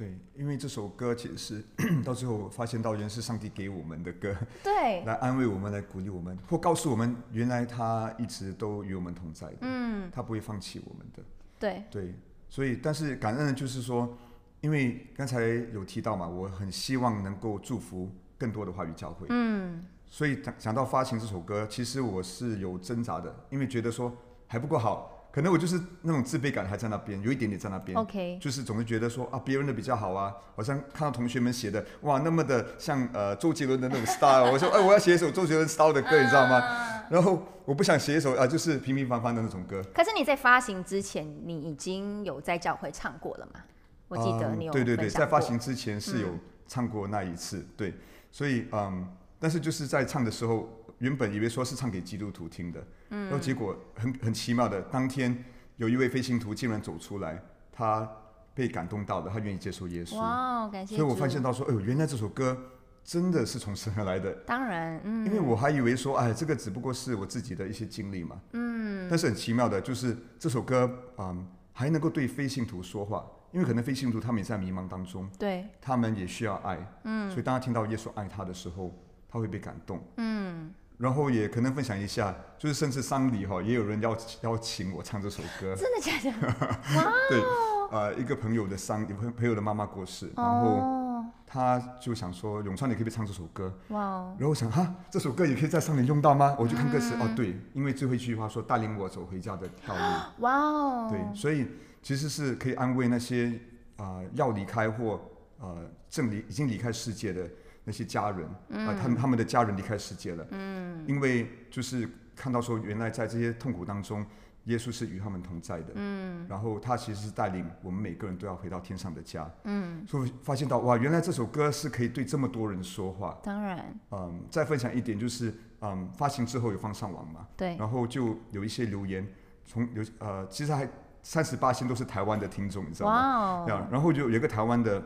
对，因为这首歌其实是 *clears throat* 到最后发现到原来是上帝给我们的歌，对，*laughs* 来安慰我们，来鼓励我们，或告诉我们原来他一直都与我们同在的，嗯，他不会放弃我们的。对，对，所以但是感恩的就是说，因为刚才有提到嘛，我很希望能够祝福更多的话语教会，嗯，所以讲讲到发行这首歌，其实我是有挣扎的，因为觉得说还不够好，可能我就是那种自卑感还在那边，有一点点在那边。OK 就是总是觉得说啊，别人的比较好啊，好像看到同学们写的哇，那么的像呃周杰伦的那种 style，我说哎，我要写一首周杰伦 style 的歌，你知道啊吗？然后我不想写一首啊，就是平平凡凡的那种歌。可是你在发行之前，你已经有在教会唱过了吗？我记得你有嗯对对对，在发行之前是有唱过那一次，对，所以嗯，但是就是在唱的时候，原本以为说是唱给基督徒听的，嗯，然后结果很很奇妙的，当天有一位飞行徒竟然走出来，他被感动到了，他愿意接受耶稣，哇，感谢所以我发现到说，哎呦，原来这首歌真的是从神而来的，当然，嗯，因为我还以为说，哎，这个只不过是我自己的一些经历嘛。嗯。但是很奇妙的，就是这首歌，嗯，还能够对非信徒说话，因为可能非信徒他们也在迷茫当中，对，他们也需要爱。嗯。所以当他听到耶稣爱他的时候，他会被感动。嗯。然后也可能分享一下，就是甚至丧礼哈，也有人邀邀请我唱这首歌。真的假的？*laughs* 对，呃，一个朋友的丧，朋朋友的妈妈过世，然后哦，他就想说，永川，你可不可以唱这首歌？哇哦，然后我想哈，这首歌也可以在上面用到吗？我就看歌词，哦对，因为最后一句话说带领我走回家的道路，*gasps* 哇哦，对，所以其实是可以安慰那些啊、呃要离开或呃正离已经离开世界的那些家人啊、他们他们的家人离开世界了，嗯，因为就是看到说原来在这些痛苦当中，耶稣是与他们同在的，嗯，然后他其实是带领我们每个人都要回到天上的家，嗯，所以发现到哇，原来这首歌是可以对这么多人说话，当然，嗯，再分享一点就是，嗯，发行之后有放上网嘛，对，然后就有一些留言，从有呃，其实还三十八星都是台湾的听众，你知道吗？然后就有一个台湾的，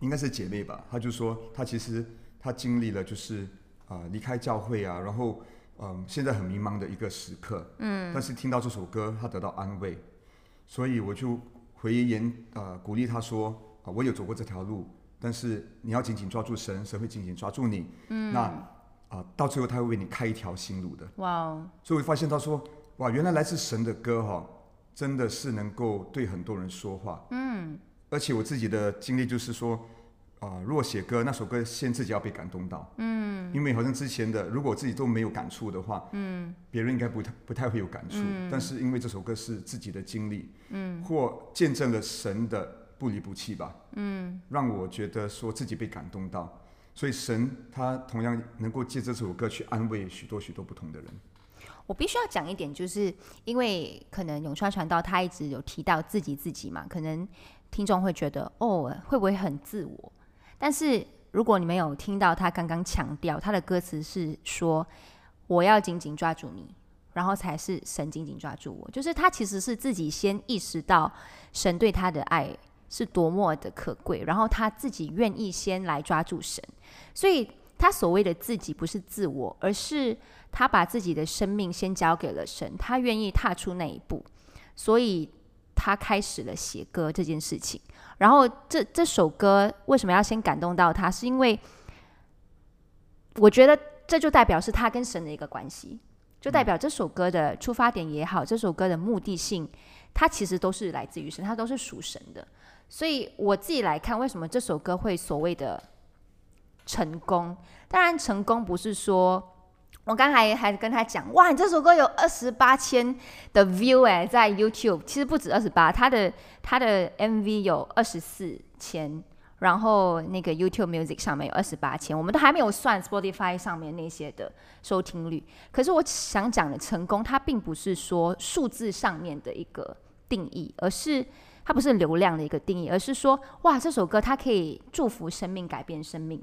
应该是姐妹吧，她就说她其实她经历了就是呃离开教会啊，然后嗯现在很迷茫的一个时刻，嗯，但是听到这首歌，她得到安慰，所以我就回言呃鼓励她说啊、我有走过这条路，但是你要紧紧抓住神，神会紧紧抓住你，嗯，那啊、到最后他会为你开一条新路的。哇哦，所以我发现她说，哇，原来来自神的歌哈、真的是能够对很多人说话。嗯，而且我自己的经历就是说，啊、如果写歌，那首歌先自己要被感动到。嗯，因为好像之前的，如果自己都没有感触的话，嗯，别人应该不太不太会有感触。但是因为这首歌是自己的经历，嗯，或见证了神的不离不弃吧，嗯，让我觉得说自己被感动到。所以神他同样能够借这首歌去安慰许多许多不同的人。我必须要讲一点，就是因为可能永川传道他一直有提到自己自己嘛，可能听众会觉得哦，会不会很自我？但是如果你没有听到他刚刚强调，他的歌词是说我要紧紧抓住你，然后才是神紧紧抓住我，就是他其实是自己先意识到神对他的爱是多么的可贵，然后他自己愿意先来抓住神，所以他所谓的自己不是自我，而是他把自己的生命先交给了神，他愿意踏出那一步，所以他开始了写歌这件事情。然后这这首歌为什么要先感动到他？是因为我觉得这就代表是他跟神的一个关系，就代表这首歌的出发点也好，这首歌的目的性，它其实都是来自于神，它都是属神的。所以我自己来看，为什么这首歌会所谓的成功？当然，成功不是说我刚才还跟他讲，哇，你这首歌有二十八千的 view 哎，在 YouTube，其实不止二十八，他的他的 MV 有二十四千，然后那个 YouTube Music 上面有二十八千，我们都还没有算 Spotify 上面那些的收听率。可是我想讲的成功，它并不是说数字上面的一个定义，而是它不是流量的一个定义，而是说，哇，这首歌它可以祝福生命，改变生命。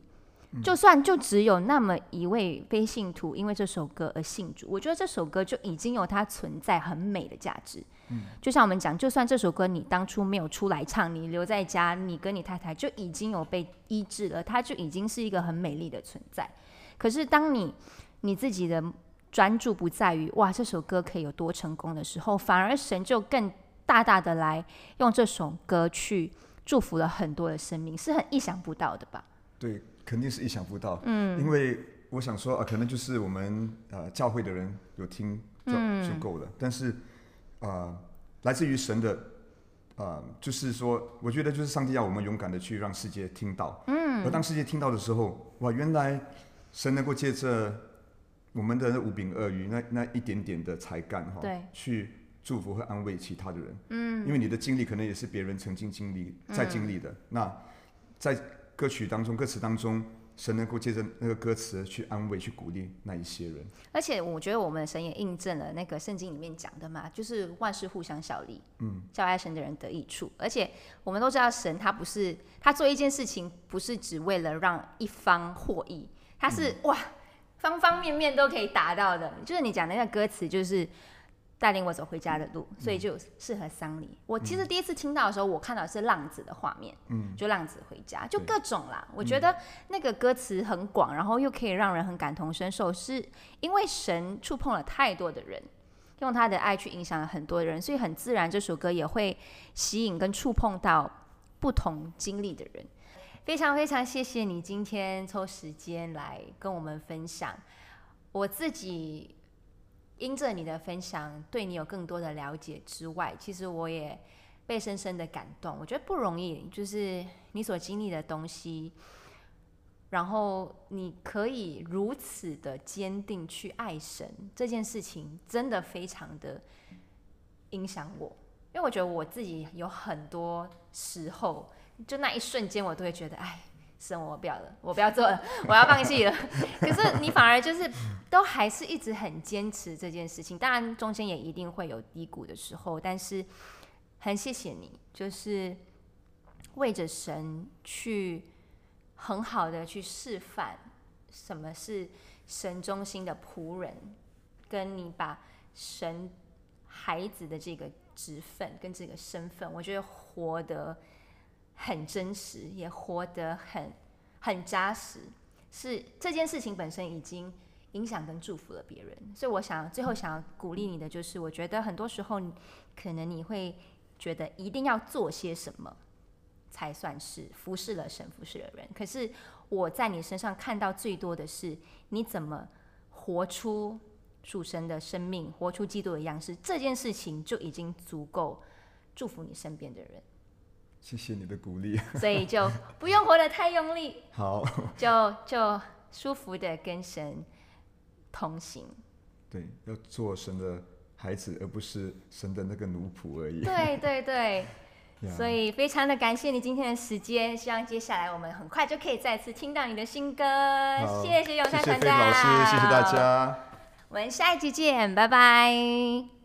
就算就只有那么一位非信徒因为这首歌而信主，我觉得这首歌就已经有它存在很美的价值。嗯就像我们讲，就算这首歌你当初没有出来唱，你留在家，你跟你太太就已经有被医治了，它就已经是一个很美丽的存在。可是当你你自己的专注不在于哇这首歌可以有多成功的时候，反而神就更大大的来用这首歌去祝福了很多的生命，是很意想不到的吧？对，肯定是意想不到。嗯，因为我想说啊，可能就是我们呃教会的人有听就、就够了，但是呃，来自于神的呃，就是说，我觉得就是上帝要我们勇敢的去让世界听到。嗯，而当世界听到的时候，哇，原来神能够借着我们的五饼二鱼那那一点点的才干哈，对去祝福和安慰其他的人。嗯，因为你的经历可能也是别人曾经经历、在经历的。那在歌曲当中、歌词当中，神能够借着那个歌词去安慰、去鼓励那一些人。而且我觉得我们的神也印证了那个圣经里面讲的嘛，就是万事互相效力，嗯，叫爱神的人得益处。而且我们都知道，神他不是他做一件事情，不是只为了让一方获益，他是、哇，方方面面都可以达到的。就是你讲那个歌词，就是。带领我走回家的路，所以就适合丧礼。我其实第一次听到的时候，我看到是浪子的画面，嗯，就浪子回家，就各种啦。我觉得那个歌词很广，然后又可以让人很感同身受，是因为神触碰了太多的人，用他的爱去影响了很多人，所以很自然这首歌也会吸引跟触碰到不同经历的人。非常非常谢谢你今天抽时间来跟我们分享，我自己。因着你的分享，对你有更多的了解之外，其实我也被深深的感动。我觉得不容易，就是你所经历的东西，然后你可以如此的坚定去爱神这件事情，真的非常的影响我。因为我觉得我自己有很多时候，就那一瞬间，我都会觉得，哎。生我不要了，我不要做了，*laughs* 我要放弃了。*laughs* 可是你反而就是都还是一直很坚持这件事情。当然中间也一定会有低谷的时候，但是很谢谢你，就是为着神去很好的去示范什么是神中心的仆人，跟你把神孩子的这个职分跟这个身份，我觉得活得。很真实，也活得很很扎实，是这件事情本身已经影响跟祝福了别人。所以我想最后想要鼓励你的，就是我觉得很多时候可能你会觉得一定要做些什么才算是服侍了神、服侍了人。可是我在你身上看到最多的是你怎么活出属神的生命，活出基督的样式，这件事情就已经足够祝福你身边的人。谢谢你的鼓励，所以就不用活得太用力，*laughs* 好，就就舒服的跟神同行。对，要做神的孩子，而不是神的那个奴仆而已。对对对，*laughs* 所以非常的感谢你今天的时间，希望接下来我们很快就可以再次听到你的新歌。谢谢永山团长，谢谢老师，谢谢大家，我们下一集见，拜拜。